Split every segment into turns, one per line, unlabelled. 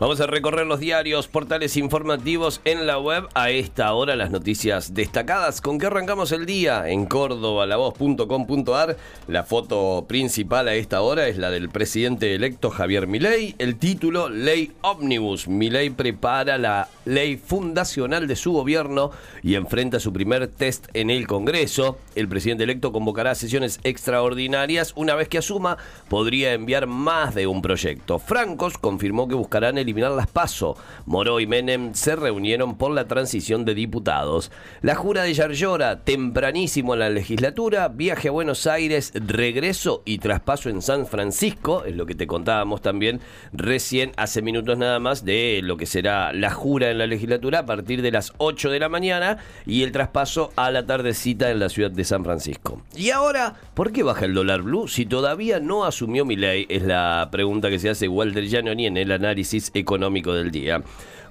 Vamos a recorrer los diarios, portales informativos en la web. A esta hora las noticias destacadas. ¿Con qué arrancamos el día? En Córdoba, lavoz.com.ar. La foto principal a esta hora es la del presidente electo Javier Milei. El título, Ley Omnibus. Milei prepara la ley fundacional de su gobierno y enfrenta su primer test en el Congreso. El presidente electo convocará sesiones extraordinarias. Una vez que asuma, podría enviar más de un proyecto. Francos confirmó que buscarán el eliminar las PASO. Moró y Menem se reunieron por la transición de diputados. La jura de Yarlora, tempranísimo en la legislatura, viaje a Buenos Aires, regreso y traspaso en San Francisco, es lo que te contábamos también recién hace minutos nada más de lo que será la jura en la legislatura a partir de las 8 de la mañana y el traspaso a la tardecita en la ciudad de San Francisco. Y ahora, ¿por qué baja el dólar blue si todavía no asumió mi ley? Es la pregunta que se hace Walter Giannoni en el análisis económico del día.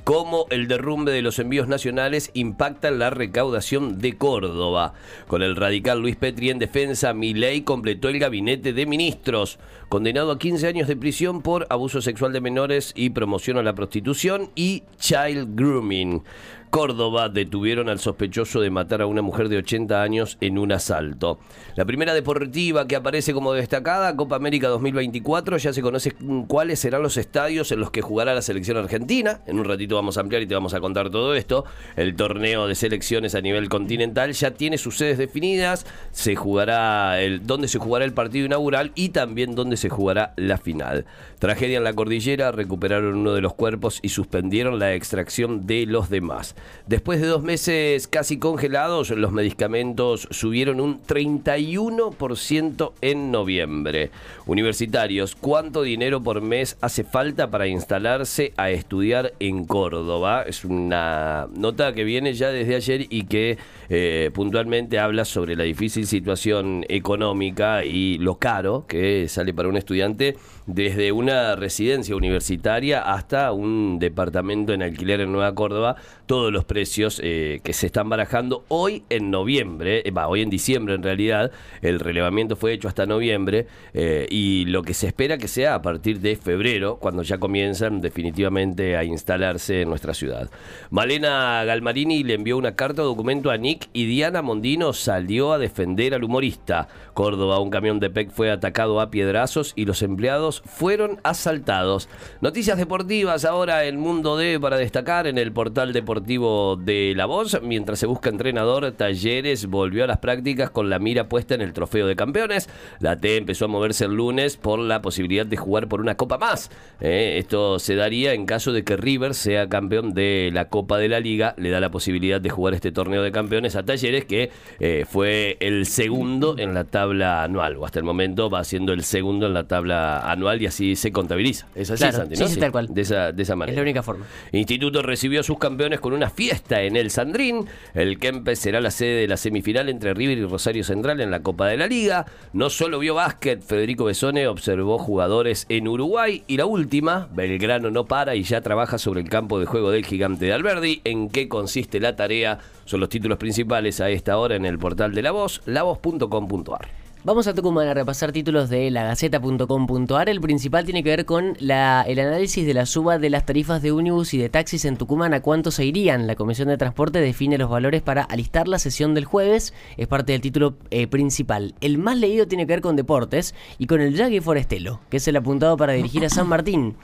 Cómo el derrumbe de los envíos nacionales impacta la recaudación de Córdoba. Con el radical Luis Petri en defensa, Milei completó el gabinete de ministros, condenado a 15 años de prisión por abuso sexual de menores y promoción a la prostitución y child grooming. Córdoba detuvieron al sospechoso de matar a una mujer de 80 años en un asalto. La primera deportiva que aparece como destacada, Copa América 2024, ya se conoce cuáles serán los estadios en los que jugará la selección argentina. En un ratito vamos a ampliar y te vamos a contar todo esto. El torneo de selecciones a nivel continental ya tiene sus sedes definidas, se jugará el dónde se jugará el partido inaugural y también dónde se jugará la final. Tragedia en la cordillera, recuperaron uno de los cuerpos y suspendieron la extracción de los demás. Después de dos meses casi congelados, los medicamentos subieron un 31% en noviembre. Universitarios, ¿cuánto dinero por mes hace falta para instalarse a estudiar en Córdoba? Es una nota que viene ya desde ayer y que eh, puntualmente habla sobre la difícil situación económica y lo caro que sale para un estudiante desde una residencia universitaria hasta un departamento en alquiler en Nueva Córdoba. Todo los precios eh, que se están barajando hoy en noviembre, eh, hoy en diciembre en realidad, el relevamiento fue hecho hasta noviembre eh, y lo que se espera que sea a partir de febrero, cuando ya comienzan definitivamente a instalarse en nuestra ciudad. Malena Galmarini le envió una carta o documento a Nick y Diana Mondino salió a defender al humorista. Córdoba, un camión de PEC fue atacado a piedrazos y los empleados fueron asaltados. Noticias deportivas ahora el mundo de para destacar en el portal deportivo de La Voz. Mientras se busca entrenador, Talleres volvió a las prácticas con la mira puesta en el trofeo de campeones. La T empezó a moverse el lunes por la posibilidad de jugar por una copa más. Eh, esto se daría en caso de que River sea campeón de la Copa de la Liga. Le da la posibilidad de jugar este torneo de campeones a Talleres, que eh, fue el segundo en la tabla anual. O hasta el momento va siendo el segundo en la tabla anual y así se contabiliza. Es así, Santi,
¿no? Sí, tal cual.
De esa, de esa manera.
Es la única forma.
Instituto recibió a sus campeones con una fiesta en el Sandrín. El Kempes será la sede de la semifinal entre River y Rosario Central en la Copa de la Liga. No solo vio básquet, Federico Besone observó jugadores en Uruguay. Y la última, Belgrano no para y ya trabaja sobre el campo de juego del gigante de Alberdi. ¿En qué consiste la tarea? Son los títulos principales a esta hora en el portal de La Voz, lavoz.com.ar.
Vamos a Tucumán a repasar títulos de lagaceta.com.ar. El principal tiene que ver con la, el análisis de la suba de las tarifas de ómnibus y de taxis en Tucumán. ¿A cuánto se irían? La Comisión de Transporte define los valores para alistar la sesión del jueves. Es parte del título eh, principal. El más leído tiene que ver con deportes y con el Jaggy Forestelo, que es el apuntado para dirigir a San Martín.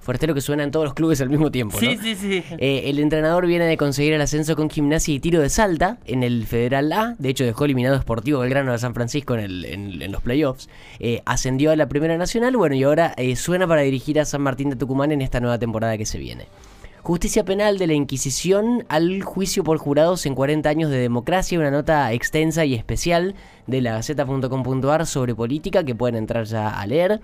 Forestero que suena en todos los clubes al mismo tiempo.
Sí, sí, sí.
Eh, el entrenador viene de conseguir el ascenso con gimnasia y tiro de salta en el Federal A. De hecho, dejó eliminado Sportivo Belgrano de San Francisco en, los playoffs. Eh, ascendió a la Primera Nacional. Bueno, y ahora eh, suena para dirigir a San Martín de Tucumán en esta nueva temporada que se viene. Justicia Penal de la Inquisición al juicio por jurados en 40 años de democracia, una nota extensa y especial de la Gaceta.com.ar sobre política que pueden entrar ya a leer.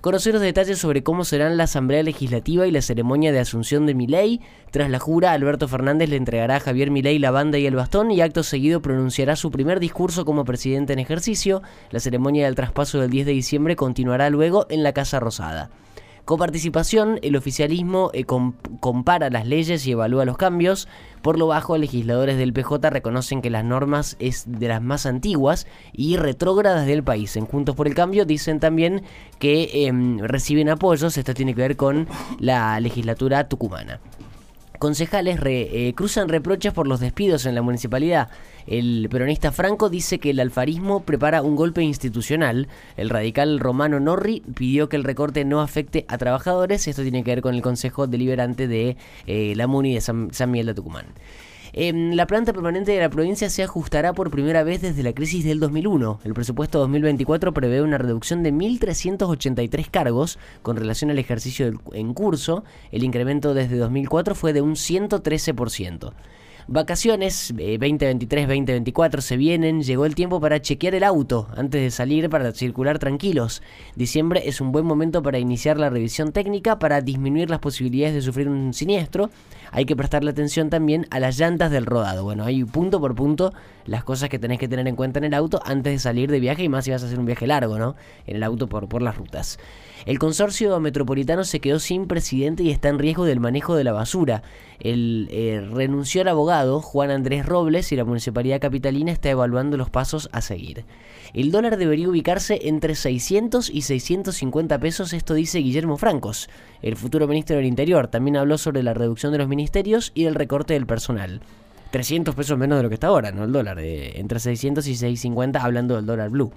Conocer los detalles sobre cómo serán la Asamblea Legislativa y la ceremonia de asunción de Milei. Tras la jura, Alberto Fernández le entregará a Javier Milei la banda y el bastón y acto seguido pronunciará su primer discurso como presidente en ejercicio. La ceremonia del traspaso del 10 de diciembre continuará luego en la Casa Rosada. Coparticipación, el oficialismo eh, compara las leyes y evalúa los cambios. Por lo bajo, legisladores del PJ reconocen que las normas es de las más antiguas y retrógradas del país. En Juntos por el Cambio dicen también que em, reciben apoyos, esto tiene que ver con la legislatura tucumana concejales eh, cruzan reproches por los despidos en la municipalidad. El peronista Franco dice que el alfarismo prepara un golpe institucional. El radical Romano Norri pidió que el recorte no afecte a trabajadores. Esto tiene que ver con el Consejo Deliberante de eh, la MUNI de San, San Miguel de Tucumán. Em, la planta permanente de la provincia se ajustará por primera vez desde la crisis del 2001. El presupuesto 2024 prevé una reducción de 1.383 cargos con relación al ejercicio en curso. El incremento desde 2004 fue de un 113%. Vacaciones 2023-2024 eh, se vienen, llegó el tiempo para chequear el auto antes de salir para circular tranquilos. Diciembre es un buen momento para iniciar la revisión técnica para disminuir las posibilidades de sufrir un siniestro. Hay que prestarle atención también a las llantas del rodado. Bueno, hay punto por punto las cosas que tenés que tener en cuenta en el auto antes de salir de viaje y más si vas a hacer un viaje largo, ¿no? En el auto por, por las rutas. El consorcio metropolitano se quedó sin presidente y está en riesgo del manejo de la basura. El eh, renunció al abogado Juan Andrés Robles y la municipalidad capitalina está evaluando los pasos a seguir. El dólar debería ubicarse entre 600 y 650 pesos, esto dice Guillermo Francos, el futuro ministro del Interior. También habló sobre la reducción de los ministerios y el recorte del personal. 300 pesos menos de lo que está ahora, ¿no? El dólar, de entre 600 y 650 hablando del dólar blue.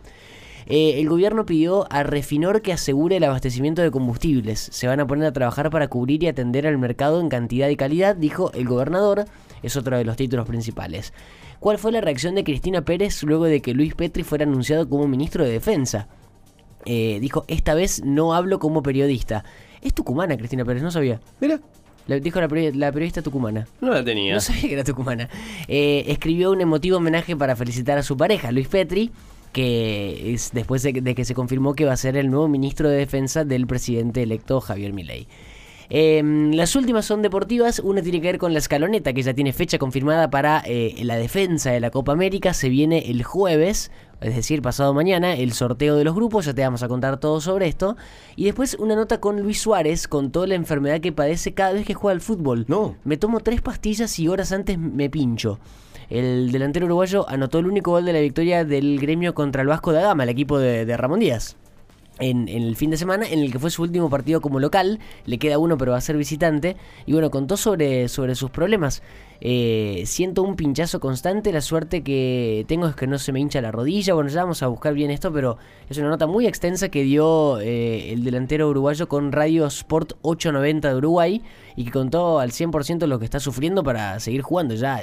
Eh, el gobierno pidió a Refinor que asegure el abastecimiento de combustibles. Se van a poner a trabajar para cubrir y atender al mercado en cantidad y calidad, dijo el gobernador. Es otro de los títulos principales. ¿Cuál fue la reacción de Cristina Pérez luego de que Luis Petri fuera anunciado como ministro de Defensa? Eh, dijo, esta vez no hablo como periodista. Es tucumana, Cristina Pérez, no sabía. Mira. dijo la, periodista tucumana.
No la tenía.
No sabía que era tucumana. Eh, escribió un emotivo homenaje para felicitar a su pareja, Luis Petri, que es después de, que se confirmó que va a ser el nuevo ministro de Defensa del presidente electo Javier Milei. Em, las últimas son deportivas, una tiene que ver con la escaloneta que ya tiene fecha confirmada para eh, la defensa de la Copa América, se viene el jueves, es decir, pasado mañana, el sorteo de los grupos, ya te vamos a contar todo sobre esto. Y después una nota con Luis Suárez, con toda la enfermedad que padece cada vez que juega al fútbol.
No.
Me tomo tres pastillas y horas antes me pincho. El delantero uruguayo anotó el único gol de la victoria del gremio contra el Vasco da Gama, el equipo de, Ramón Díaz. En, el fin de semana, en el que fue su último partido como local, le queda uno pero va a ser visitante, y bueno, contó sobre, sobre sus problemas. Eh, siento un pinchazo constante, la suerte que tengo es que no se me hincha la rodilla, bueno, ya vamos a buscar bien esto, pero es una nota muy extensa que dio eh, el delantero uruguayo con Radio Sport 890 de Uruguay, y que contó al 100% lo que está sufriendo para seguir jugando ya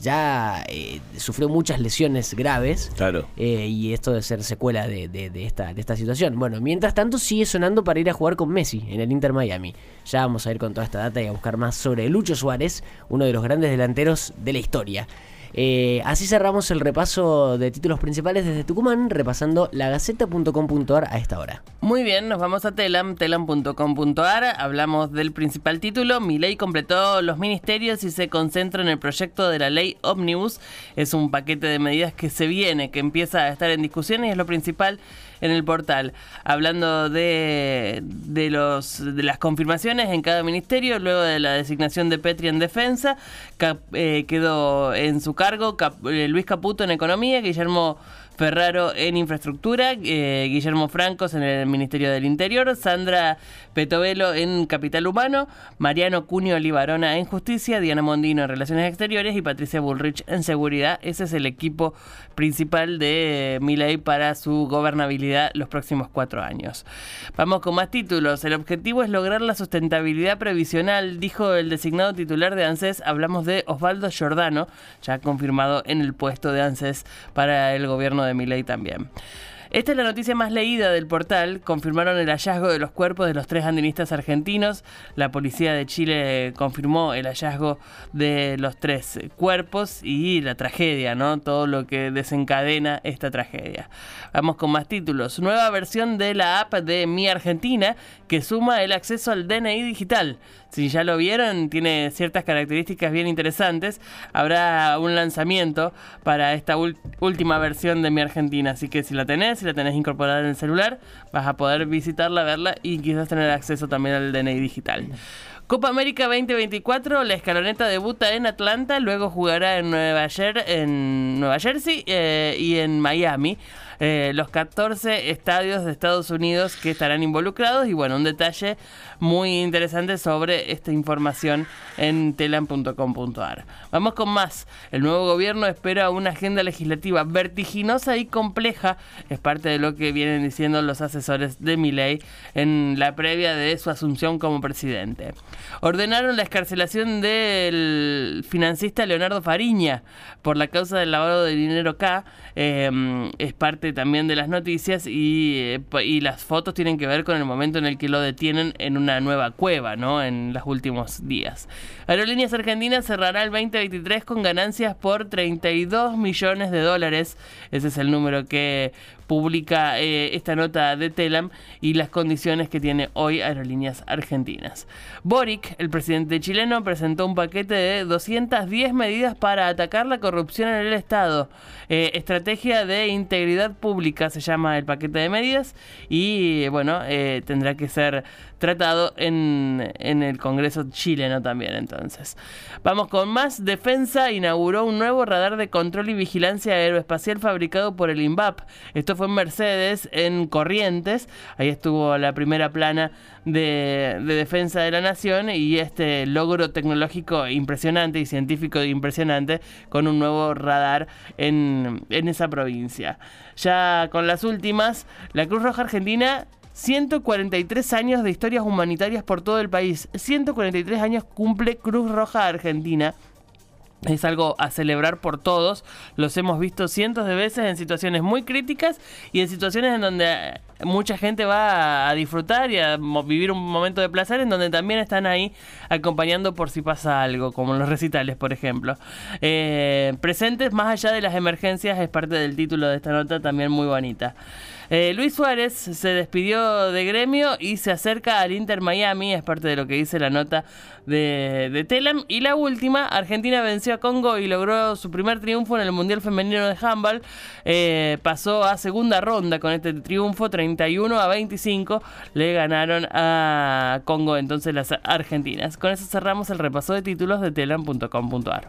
ya eh, sufrió muchas lesiones graves.
Claro.
Eh, y esto de ser secuela de, de, esta, de esta situación. Bueno, mientras tanto sigue sonando para ir a jugar con Messi en el Inter Miami. Ya vamos a ir con toda esta data y a buscar más sobre Lucho Suárez, uno de los grandes delanteros de la historia. Eh, así cerramos el repaso de títulos principales desde Tucumán, repasando lagaceta.com.ar a esta hora.
Muy bien, nos vamos a Telam, telam.com.ar. Hablamos del principal título. Mi ley completó los ministerios y se concentra en el proyecto de la ley Omnibus. Es un paquete de medidas que se viene, que empieza a estar en discusión y es lo principal en el portal, hablando de, de, los, de las confirmaciones en cada ministerio, luego de la designación de Petri en defensa, eh, quedó en su cargo eh, Luis Caputo en economía, Guillermo Ferraro en Infraestructura, eh, Guillermo Francos en el Ministerio del Interior, Sandra Petovelo en Capital Humano, Mariano Cunio Olivarona en Justicia, Diana Mondino en Relaciones Exteriores y Patricia Bullrich en Seguridad. Ese es el equipo principal de Milei para su gobernabilidad los próximos cuatro años. Vamos con más títulos. El objetivo es lograr la sustentabilidad previsional, dijo el designado titular de ANSES. Hablamos de Osvaldo Giordano, ya confirmado en el puesto de ANSES para el gobierno de de mi ley también. Esta es la noticia más leída del portal. Confirmaron el hallazgo de los cuerpos de los tres andinistas argentinos. La policía de Chile confirmó el hallazgo de los tres cuerpos y la tragedia, ¿no? Todo lo que desencadena esta tragedia. Vamos con más títulos. Nueva versión de la app de Mi Argentina que suma el acceso al DNI digital. Si ya lo vieron, tiene ciertas características bien interesantes. Habrá un lanzamiento para esta última versión de Mi Argentina. Así que si la tenés, si la tenés incorporada en el celular, vas a poder visitarla, verla y quizás tener acceso también al DNI digital. Copa América 2024, la escaloneta debuta en Atlanta, luego jugará en Nueva, en Nueva Jersey eh, y en Miami. Eh, los 14 estadios de Estados Unidos que estarán involucrados y bueno, un detalle muy interesante sobre esta información en telam.com.ar. Vamos con más. El nuevo gobierno espera una agenda legislativa vertiginosa y compleja. Es parte de lo que vienen diciendo los asesores de Milei en la previa de su asunción como presidente. Ordenaron la escarcelación del financista Leonardo Fariña por la causa del lavado de dinero K. Eh, es parte también de las noticias y, eh, y, las fotos tienen que ver con el momento en el que lo detienen en una nueva cueva, ¿no? En los últimos días. Aerolíneas Argentinas cerrará el 2023 con ganancias por 32 millones de dólares. Ese es el número que publica eh, esta nota de Telam y las condiciones que tiene hoy Aerolíneas Argentinas. Boric, el presidente chileno, presentó un paquete de 210 medidas para atacar la corrupción en el Estado. Eh, estrategia de integridad pública se llama el paquete de medidas y bueno, eh, tendrá que ser tratado en, en, el Congreso chileno también entonces. Vamos con más. Defensa inauguró un nuevo radar de control y vigilancia aeroespacial fabricado por el INVAP. Esto fue en Mercedes, en Corrientes. Ahí estuvo la primera plana de, de defensa de la nación y este logro tecnológico impresionante y científico impresionante con un nuevo radar en, en esa provincia. Con las últimas, la Cruz Roja Argentina 143 años de historias humanitarias por todo el país. 143 años cumple Cruz Roja Argentina. Es algo a celebrar por todos. Los hemos visto cientos de veces en situaciones muy críticas y en situaciones en donde mucha gente va a disfrutar y a vivir un momento de placer en donde también están ahí acompañando por si pasa algo, como los recitales, por ejemplo. Eh, presentes más allá de las emergencias es parte del título de esta nota también muy bonita. Eh, Luis Suárez se despidió de gremio y se acerca al Inter Miami, es parte de lo que dice la nota de, de Telam. Y la última, Argentina venció a Congo y logró su primer triunfo en el Mundial Femenino de Handball. Eh, pasó a segunda ronda con este triunfo, 31 a 25. Le ganaron a Congo entonces las argentinas. Con eso cerramos el repaso de títulos de telam.com.ar.